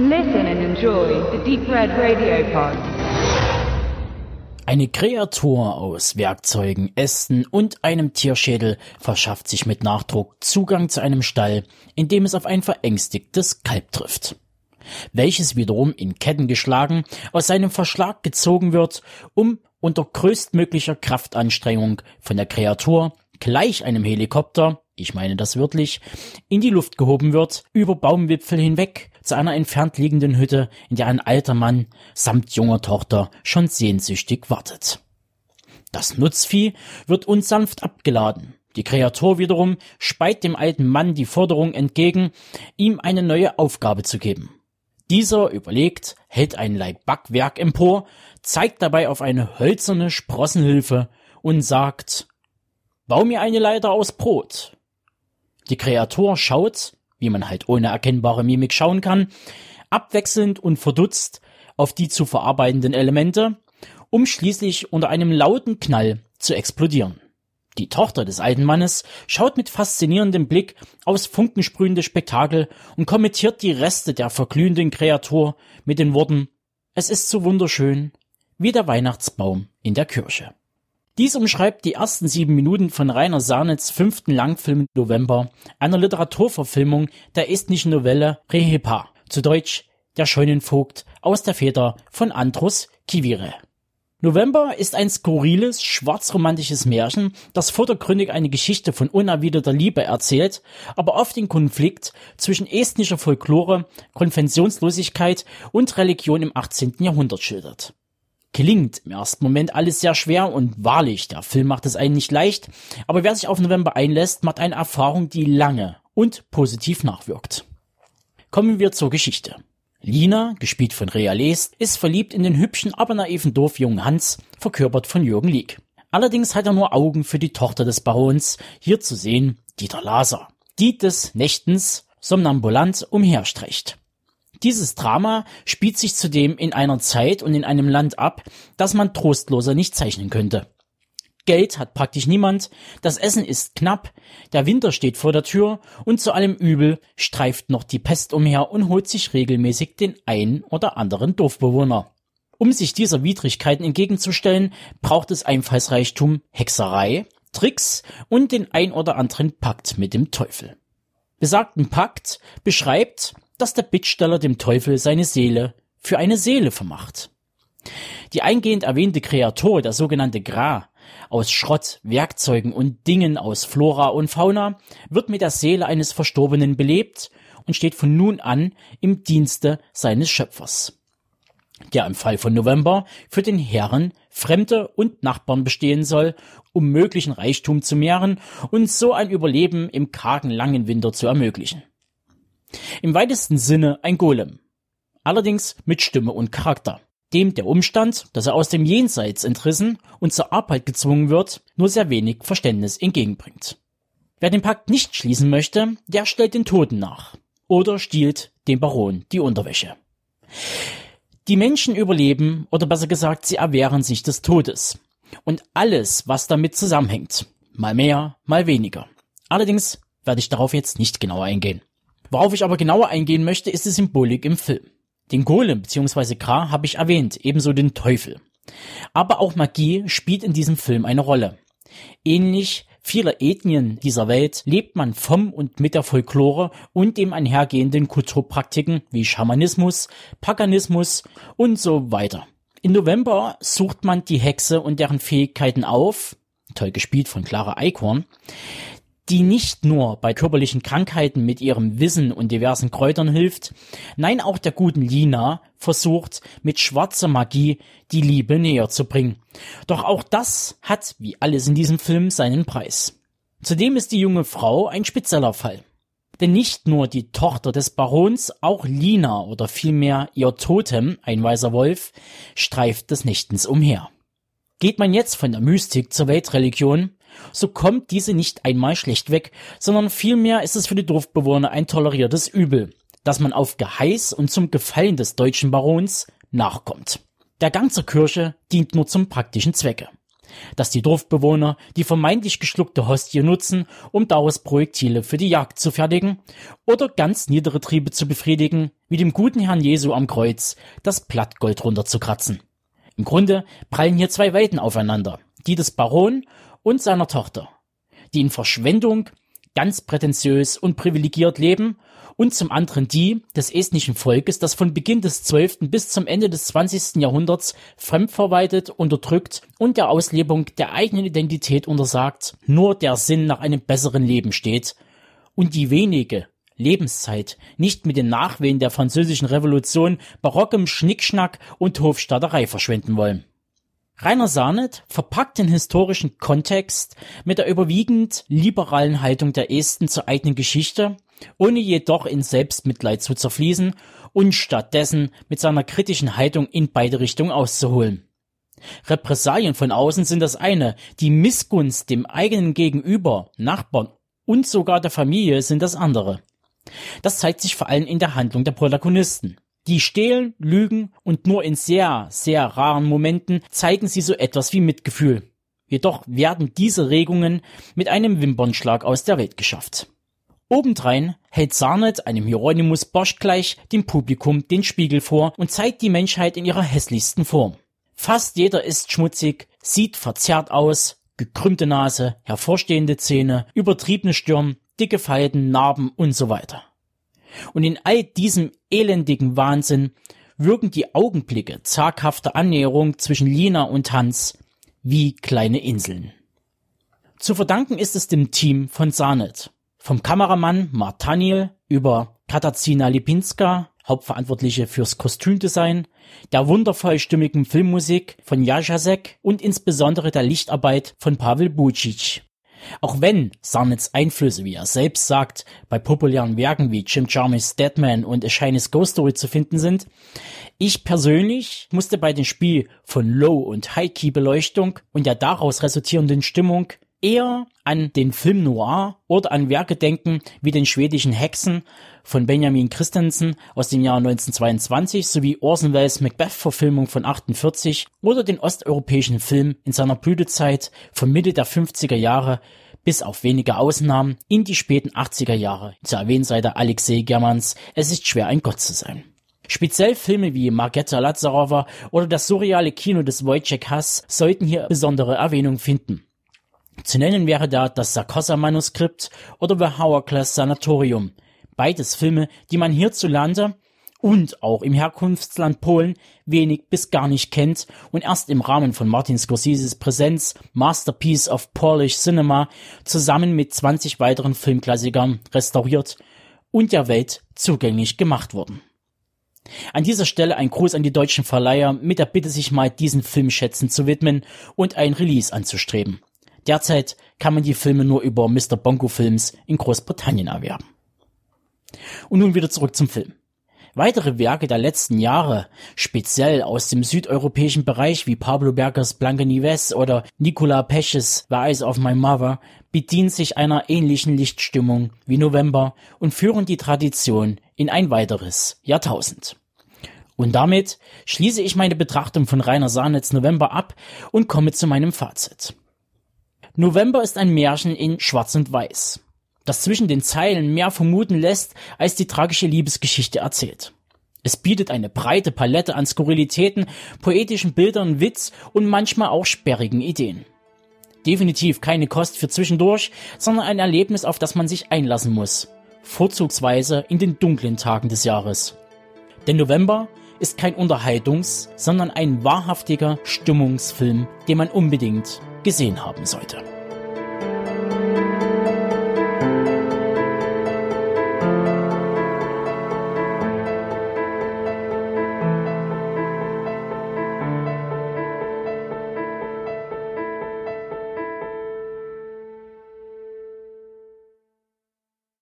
Listen and enjoy the Deep Red Radio Pod. Eine Kreatur aus Werkzeugen, Ästen und einem Tierschädel verschafft sich mit Nachdruck Zugang zu einem Stall, in dem es auf ein verängstigtes Kalb trifft, welches wiederum in Ketten geschlagen aus seinem Verschlag gezogen wird, um unter größtmöglicher Kraftanstrengung von der Kreatur gleich einem Helikopter, ich meine das wörtlich, in die Luft gehoben wird, über Baumwipfel hinweg, zu einer entfernt liegenden Hütte, in der ein alter Mann samt junger Tochter schon sehnsüchtig wartet. Das Nutzvieh wird unsanft abgeladen. Die Kreatur wiederum speit dem alten Mann die Forderung entgegen, ihm eine neue Aufgabe zu geben. Dieser überlegt, hält ein Leib Backwerk empor, zeigt dabei auf eine hölzerne Sprossenhilfe und sagt, Bau mir eine Leiter aus Brot. Die Kreatur schaut, wie man halt ohne erkennbare Mimik schauen kann, abwechselnd und verdutzt auf die zu verarbeitenden Elemente, um schließlich unter einem lauten Knall zu explodieren. Die Tochter des alten Mannes schaut mit faszinierendem Blick aus funkensprühendes Spektakel und kommentiert die Reste der verglühenden Kreatur mit den Worten Es ist so wunderschön, wie der Weihnachtsbaum in der Kirche. Dies umschreibt die ersten sieben Minuten von Rainer Sarnitz fünften Langfilm November, einer Literaturverfilmung der estnischen Novelle Rehepa, zu Deutsch Der Scheunenvogt aus der Feder von Andrus Kivire. November ist ein skurriles, schwarzromantisches Märchen, das vordergründig eine Geschichte von unerwiderter Liebe erzählt, aber oft den Konflikt zwischen estnischer Folklore, Konventionslosigkeit und Religion im 18. Jahrhundert schildert. Klingt im ersten Moment alles sehr schwer und wahrlich, der Film macht es einen nicht leicht, aber wer sich auf November einlässt, macht eine Erfahrung, die lange und positiv nachwirkt. Kommen wir zur Geschichte. Lina, gespielt von Rea Lest, ist verliebt in den hübschen, aber naiven Dorfjungen Hans, verkörpert von Jürgen Lieg. Allerdings hat er nur Augen für die Tochter des Barons, hier zu sehen Dieter Laser, die des Nächtens somnambulant umherstreicht. Dieses Drama spielt sich zudem in einer Zeit und in einem Land ab, das man trostloser nicht zeichnen könnte. Geld hat praktisch niemand, das Essen ist knapp, der Winter steht vor der Tür und zu allem Übel streift noch die Pest umher und holt sich regelmäßig den einen oder anderen Dorfbewohner. Um sich dieser Widrigkeiten entgegenzustellen, braucht es Einfallsreichtum, Hexerei, Tricks und den ein oder anderen Pakt mit dem Teufel. Besagten Pakt beschreibt, dass der Bittsteller dem Teufel seine Seele für eine Seele vermacht. Die eingehend erwähnte Kreatur, der sogenannte Gra, aus Schrott, Werkzeugen und Dingen aus Flora und Fauna, wird mit der Seele eines Verstorbenen belebt und steht von nun an im Dienste seines Schöpfers. Der im Fall von November für den Herren, Fremde und Nachbarn bestehen soll, um möglichen Reichtum zu mehren und so ein Überleben im kargen langen Winter zu ermöglichen. Im weitesten Sinne ein Golem. Allerdings mit Stimme und Charakter. Dem der Umstand, dass er aus dem Jenseits entrissen und zur Arbeit gezwungen wird, nur sehr wenig Verständnis entgegenbringt. Wer den Pakt nicht schließen möchte, der stellt den Toten nach. Oder stiehlt dem Baron die Unterwäsche. Die Menschen überleben, oder besser gesagt, sie erwehren sich des Todes. Und alles, was damit zusammenhängt. Mal mehr, mal weniger. Allerdings werde ich darauf jetzt nicht genauer eingehen. Worauf ich aber genauer eingehen möchte, ist die Symbolik im Film. Den Golem bzw. Kra habe ich erwähnt, ebenso den Teufel. Aber auch Magie spielt in diesem Film eine Rolle. Ähnlich vieler Ethnien dieser Welt lebt man vom und mit der Folklore und dem einhergehenden Kulturpraktiken wie Schamanismus, Paganismus und so weiter. Im November sucht man die Hexe und deren Fähigkeiten auf, toll gespielt von Clara Eichhorn, die nicht nur bei körperlichen Krankheiten mit ihrem Wissen und diversen Kräutern hilft, nein auch der guten Lina versucht mit schwarzer Magie die Liebe näher zu bringen. Doch auch das hat, wie alles in diesem Film, seinen Preis. Zudem ist die junge Frau ein spezieller Fall. Denn nicht nur die Tochter des Barons, auch Lina oder vielmehr ihr Totem, ein weißer Wolf, streift des Nächtens umher. Geht man jetzt von der Mystik zur Weltreligion, so kommt diese nicht einmal schlecht weg, sondern vielmehr ist es für die Dorfbewohner ein toleriertes Übel, dass man auf Geheiß und zum Gefallen des deutschen Barons nachkommt. Der Gang zur Kirche dient nur zum praktischen Zwecke. dass die Dorfbewohner die vermeintlich geschluckte Hostie nutzen, um daraus Projektile für die Jagd zu fertigen oder ganz niedere Triebe zu befriedigen, wie dem guten Herrn Jesu am Kreuz das Blattgold runterzukratzen. Im Grunde prallen hier zwei Welten aufeinander, die des Baron und seiner Tochter, die in Verschwendung ganz prätentiös und privilegiert leben und zum anderen die des estnischen Volkes, das von Beginn des 12. bis zum Ende des 20. Jahrhunderts fremdverwaltet, unterdrückt und der Auslebung der eigenen Identität untersagt, nur der Sinn nach einem besseren Leben steht und die wenige Lebenszeit nicht mit den Nachwehen der französischen Revolution, barockem Schnickschnack und Hofstaaterei verschwenden wollen. Rainer Sarnet verpackt den historischen Kontext mit der überwiegend liberalen Haltung der Esten zur eigenen Geschichte ohne jedoch in Selbstmitleid zu zerfließen und stattdessen mit seiner kritischen Haltung in beide Richtungen auszuholen. Repressalien von außen sind das eine, die Missgunst dem eigenen Gegenüber, Nachbarn und sogar der Familie sind das andere. Das zeigt sich vor allem in der Handlung der Protagonisten. Die stehlen, lügen und nur in sehr, sehr raren Momenten zeigen sie so etwas wie Mitgefühl. Jedoch werden diese Regungen mit einem Wimpernschlag aus der Welt geschafft. Obendrein hält Sarnet einem Hieronymus Bosch gleich dem Publikum den Spiegel vor und zeigt die Menschheit in ihrer hässlichsten Form. Fast jeder ist schmutzig, sieht verzerrt aus, gekrümmte Nase, hervorstehende Zähne, übertriebene Stirn, dicke Falten, Narben und so weiter. Und in all diesem elendigen Wahnsinn wirken die Augenblicke zaghafter Annäherung zwischen Lina und Hans wie kleine Inseln. Zu verdanken ist es dem Team von Sarnet. Vom Kameramann Martaniel über Katarzyna Lipinska, Hauptverantwortliche fürs Kostümdesign, der wundervoll stimmigen Filmmusik von Jajasek und insbesondere der Lichtarbeit von Pavel Bucic. Auch wenn Sarnets Einflüsse, wie er selbst sagt, bei populären Werken wie Jim Jarmusch's Deadman und A Shinies Ghost Story zu finden sind, ich persönlich musste bei dem Spiel von Low- und High-Key-Beleuchtung und der daraus resultierenden Stimmung eher an den Film Noir oder an Werke denken wie den schwedischen Hexen von Benjamin Christensen aus dem Jahr 1922 sowie Orson Welles Macbeth-Verfilmung von 48 oder den osteuropäischen Film in seiner Blütezeit von Mitte der 50er Jahre bis auf wenige Ausnahmen in die späten 80er Jahre. Zu erwähnen sei der Alexei Germans Es ist schwer ein Gott zu sein. Speziell Filme wie Margetta Lazarova oder das surreale Kino des Wojciech Hass sollten hier besondere Erwähnung finden. Zu nennen wäre da das Sarkossa-Manuskript oder The Hourglass Sanatorium. Beides Filme, die man hierzulande und auch im Herkunftsland Polen wenig bis gar nicht kennt und erst im Rahmen von Martin Scorseses Präsenz Masterpiece of Polish Cinema zusammen mit 20 weiteren Filmklassikern restauriert und der Welt zugänglich gemacht wurden. An dieser Stelle ein Gruß an die deutschen Verleiher mit der Bitte, sich mal diesen Filmschätzen zu widmen und ein Release anzustreben. Derzeit kann man die Filme nur über Mr. Bongo Films in Großbritannien erwerben. Und nun wieder zurück zum Film. Weitere Werke der letzten Jahre, speziell aus dem südeuropäischen Bereich wie Pablo Bergers Blanca Nieves oder Nicola Pesches The Eyes of My Mother, bedienen sich einer ähnlichen Lichtstimmung wie November und führen die Tradition in ein weiteres Jahrtausend. Und damit schließe ich meine Betrachtung von Rainer Sahnets November ab und komme zu meinem Fazit. November ist ein Märchen in Schwarz und Weiß, das zwischen den Zeilen mehr vermuten lässt, als die tragische Liebesgeschichte erzählt. Es bietet eine breite Palette an Skurrilitäten, poetischen Bildern, Witz und manchmal auch sperrigen Ideen. Definitiv keine Kost für zwischendurch, sondern ein Erlebnis, auf das man sich einlassen muss. Vorzugsweise in den dunklen Tagen des Jahres. Denn November ist kein Unterhaltungs-, sondern ein wahrhaftiger Stimmungsfilm, den man unbedingt gesehen haben sollte.